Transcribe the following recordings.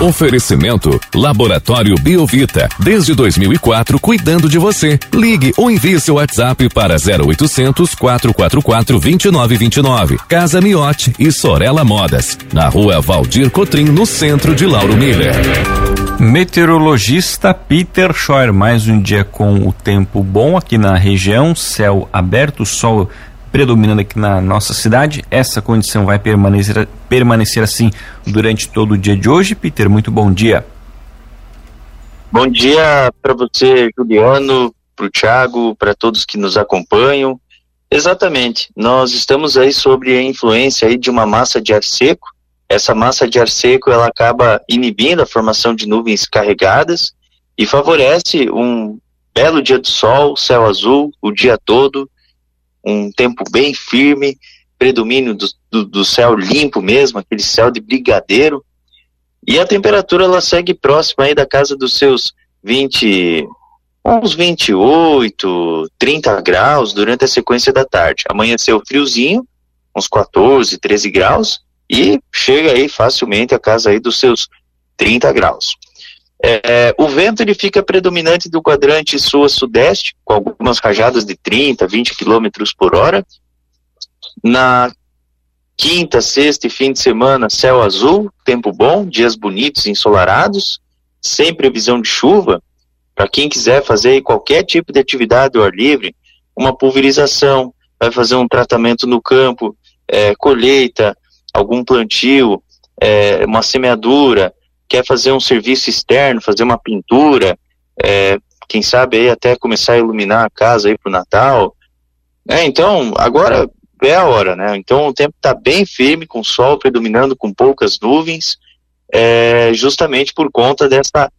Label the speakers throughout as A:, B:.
A: Oferecimento Laboratório Biovita. Desde 2004, cuidando de você. Ligue ou envie seu WhatsApp para 0800 444 2929. Casa Miote e Sorella Modas. Na rua Valdir Cotrim, no centro de Lauro Miller.
B: Meteorologista Peter Scheuer, mais um dia com o tempo bom aqui na região, céu aberto, sol predominando aqui na nossa cidade. Essa condição vai permanecer, permanecer assim durante todo o dia de hoje. Peter, muito bom dia.
C: Bom dia para você, Juliano, para o Thiago, para todos que nos acompanham. Exatamente, nós estamos aí sobre a influência aí de uma massa de ar seco essa massa de ar seco ela acaba inibindo a formação de nuvens carregadas e favorece um belo dia de sol, céu azul, o dia todo, um tempo bem firme, predomínio do, do, do céu limpo mesmo, aquele céu de brigadeiro. E a temperatura ela segue próxima aí da casa dos seus 20, uns 28, 30 graus durante a sequência da tarde. Amanheceu friozinho, uns 14, 13 graus, e chega aí facilmente a casa aí dos seus 30 graus. É, o vento ele fica predominante do quadrante sul-sudeste, com algumas rajadas de 30, 20 km por hora. Na quinta, sexta e fim de semana, céu azul, tempo bom, dias bonitos, ensolarados, sem previsão de chuva. Para quem quiser fazer qualquer tipo de atividade ao ar livre, uma pulverização, vai fazer um tratamento no campo, é, colheita, algum plantio, é, uma semeadura, quer fazer um serviço externo, fazer uma pintura, é, quem sabe aí até começar a iluminar a casa aí para o Natal. É, então, agora é a hora, né? Então o tempo está bem firme, com sol predominando, com poucas nuvens, é, justamente por conta dessa,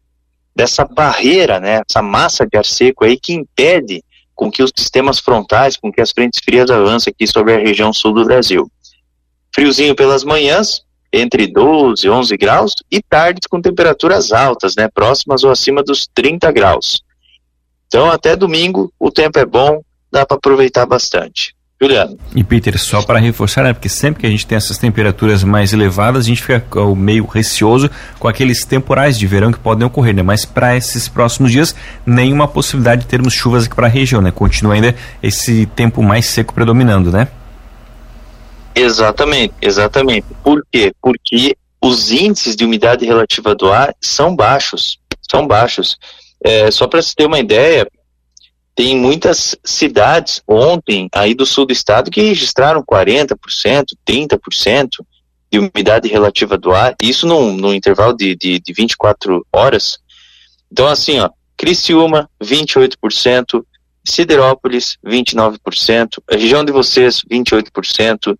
C: dessa barreira, né? Essa massa de ar seco aí que impede com que os sistemas frontais, com que as frentes frias avancem aqui sobre a região sul do Brasil. Friozinho pelas manhãs, entre 12 e 11 graus, e tardes com temperaturas altas, né, próximas ou acima dos 30 graus. Então, até domingo, o tempo é bom, dá para aproveitar bastante. Juliano.
B: E Peter, só para reforçar, né, porque sempre que a gente tem essas temperaturas mais elevadas, a gente fica meio receoso com aqueles temporais de verão que podem ocorrer, né? Mas para esses próximos dias, nenhuma possibilidade de termos chuvas aqui para a região, né? Continua ainda esse tempo mais seco predominando, né?
C: Exatamente, exatamente. Por quê? Porque os índices de umidade relativa do ar são baixos, são baixos. É, só para se ter uma ideia, tem muitas cidades ontem aí do sul do estado que registraram 40%, 30% de umidade relativa do ar, isso no, no intervalo de, de, de 24 horas. Então, assim, ó, Criciúma, 28%, Siderópolis, 29%, a região de vocês, 28%,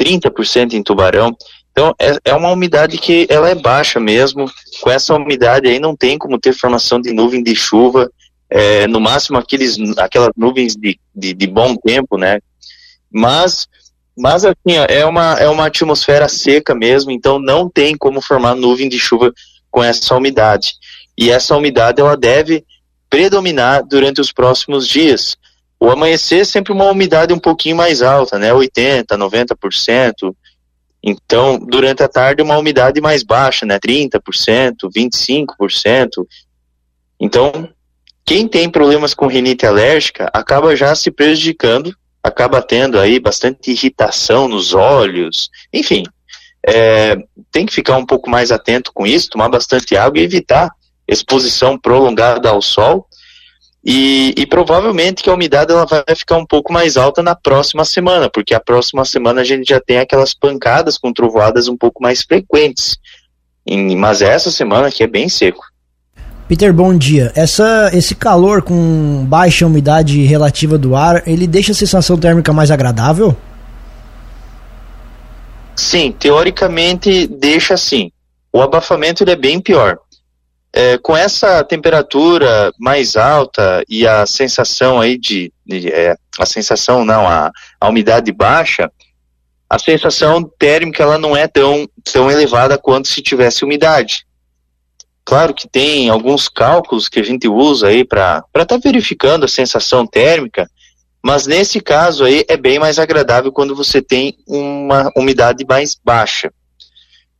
C: 30% em Tubarão. Então, é, é, uma umidade que ela é baixa mesmo. Com essa umidade aí não tem como ter formação de nuvem de chuva. É, no máximo aqueles, aquelas nuvens de, de, de, bom tempo, né? Mas, mas assim, ó, é, uma, é uma atmosfera seca mesmo, então não tem como formar nuvem de chuva com essa umidade. E essa umidade ela deve predominar durante os próximos dias. O amanhecer é sempre uma umidade um pouquinho mais alta, né? 80, 90%. Então, durante a tarde, uma umidade mais baixa, né? 30%, 25%. Então, quem tem problemas com rinite alérgica acaba já se prejudicando, acaba tendo aí bastante irritação nos olhos, enfim. É, tem que ficar um pouco mais atento com isso, tomar bastante água e evitar exposição prolongada ao sol e, e, provavelmente que a umidade ela vai ficar um pouco mais alta na próxima semana, porque a próxima semana a gente já tem aquelas pancadas com trovoadas um pouco mais frequentes. E, mas essa semana aqui é bem seco.
D: Peter, bom dia. Essa, esse calor com baixa umidade relativa do ar, ele deixa a sensação térmica mais agradável?
C: Sim, teoricamente deixa sim. O abafamento ele é bem pior. É, com essa temperatura mais alta e a sensação aí de, de é, a sensação não, a, a umidade baixa, a sensação térmica ela não é tão, tão elevada quanto se tivesse umidade. Claro que tem alguns cálculos que a gente usa aí para estar tá verificando a sensação térmica, mas nesse caso aí é bem mais agradável quando você tem uma umidade mais baixa.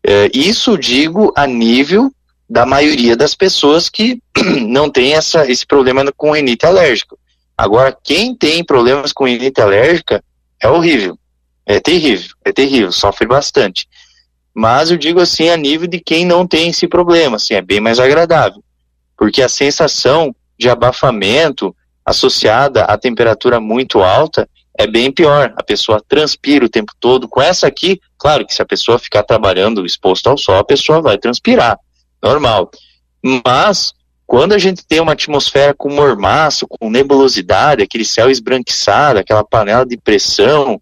C: É, isso digo a nível da maioria das pessoas que não tem essa, esse problema com rinite alérgica. Agora, quem tem problemas com rinite alérgica é horrível. É terrível, é terrível, sofre bastante. Mas eu digo assim, a nível de quem não tem esse problema, assim, é bem mais agradável. Porque a sensação de abafamento associada à temperatura muito alta é bem pior. A pessoa transpira o tempo todo. Com essa aqui, claro que se a pessoa ficar trabalhando exposto ao sol, a pessoa vai transpirar normal. Mas, quando a gente tem uma atmosfera com mormaço, com nebulosidade, aquele céu esbranquiçado, aquela panela de pressão,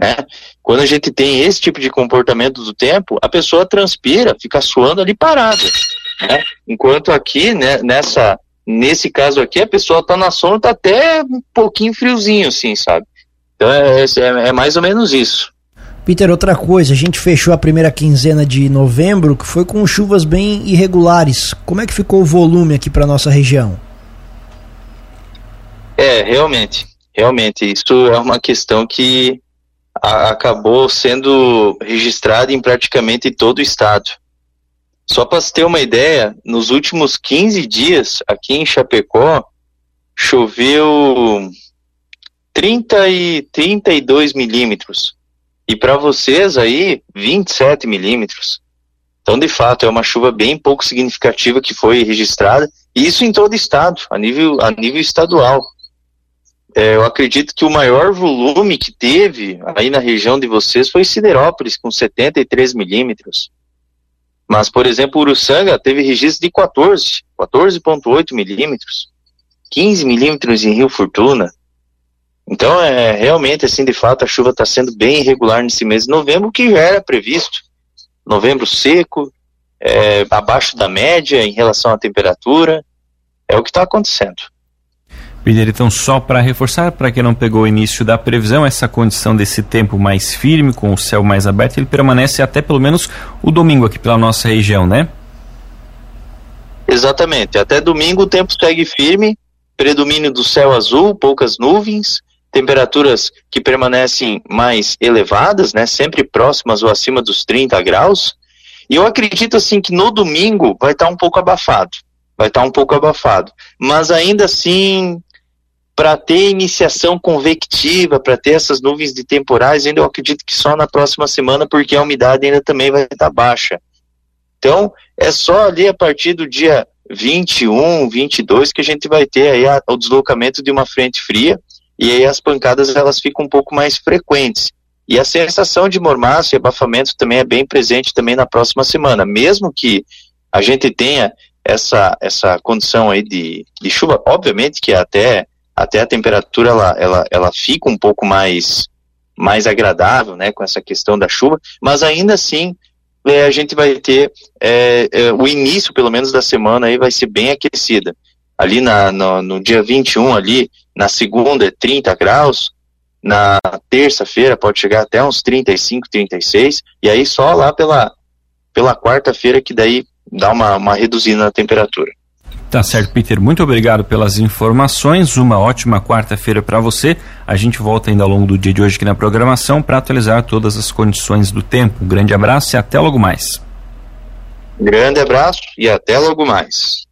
C: né? Quando a gente tem esse tipo de comportamento do tempo, a pessoa transpira, fica suando ali parada. Né? Enquanto aqui, né, nessa, nesse caso aqui, a pessoa está na sombra, está até um pouquinho friozinho, assim, sabe? Então é, é, é mais ou menos isso.
D: Peter, outra coisa, a gente fechou a primeira quinzena de novembro, que foi com chuvas bem irregulares. Como é que ficou o volume aqui para nossa região?
C: É, realmente, realmente, isso é uma questão que a, acabou sendo registrada em praticamente todo o estado. Só para você ter uma ideia, nos últimos 15 dias aqui em Chapecó choveu 30 e 32 milímetros. E para vocês aí, 27 milímetros. Então, de fato, é uma chuva bem pouco significativa que foi registrada, e isso em todo o estado, a nível, a nível estadual. É, eu acredito que o maior volume que teve aí na região de vocês foi Siderópolis, com 73 milímetros. Mas, por exemplo, Uruçanga teve registro de 14, 14,8 milímetros, 15 milímetros em Rio Fortuna, então, é, realmente, assim, de fato, a chuva está sendo bem irregular nesse mês de novembro, que já era previsto. Novembro seco, é, abaixo da média em relação à temperatura, é o que está acontecendo.
B: Peter, então só para reforçar, para quem não pegou o início da previsão, essa condição desse tempo mais firme, com o céu mais aberto, ele permanece até pelo menos o domingo aqui pela nossa região, né?
C: Exatamente. Até domingo o tempo segue firme, predomínio do céu azul, poucas nuvens, temperaturas que permanecem mais elevadas, né, sempre próximas ou acima dos 30 graus. E eu acredito assim que no domingo vai estar tá um pouco abafado, vai estar tá um pouco abafado, mas ainda assim para ter iniciação convectiva, para ter essas nuvens de temporais, ainda eu acredito que só na próxima semana, porque a umidade ainda também vai estar tá baixa. Então, é só ali a partir do dia 21, 22 que a gente vai ter aí a, o deslocamento de uma frente fria e aí as pancadas elas ficam um pouco mais frequentes. E a sensação de mormaço e abafamento também é bem presente também na próxima semana, mesmo que a gente tenha essa, essa condição aí de, de chuva, obviamente que até, até a temperatura ela, ela, ela fica um pouco mais, mais agradável, né, com essa questão da chuva, mas ainda assim é, a gente vai ter é, é, o início, pelo menos, da semana aí vai ser bem aquecida. Ali na, no, no dia 21 ali, na segunda é 30 graus, na terça-feira pode chegar até uns 35, 36, e aí só lá pela, pela quarta-feira que daí dá uma, uma reduzida na temperatura.
B: Tá certo, Peter. Muito obrigado pelas informações. Uma ótima quarta-feira para você. A gente volta ainda ao longo do dia de hoje aqui na programação para atualizar todas as condições do tempo. Um grande abraço e até logo mais.
C: Grande abraço e até logo mais.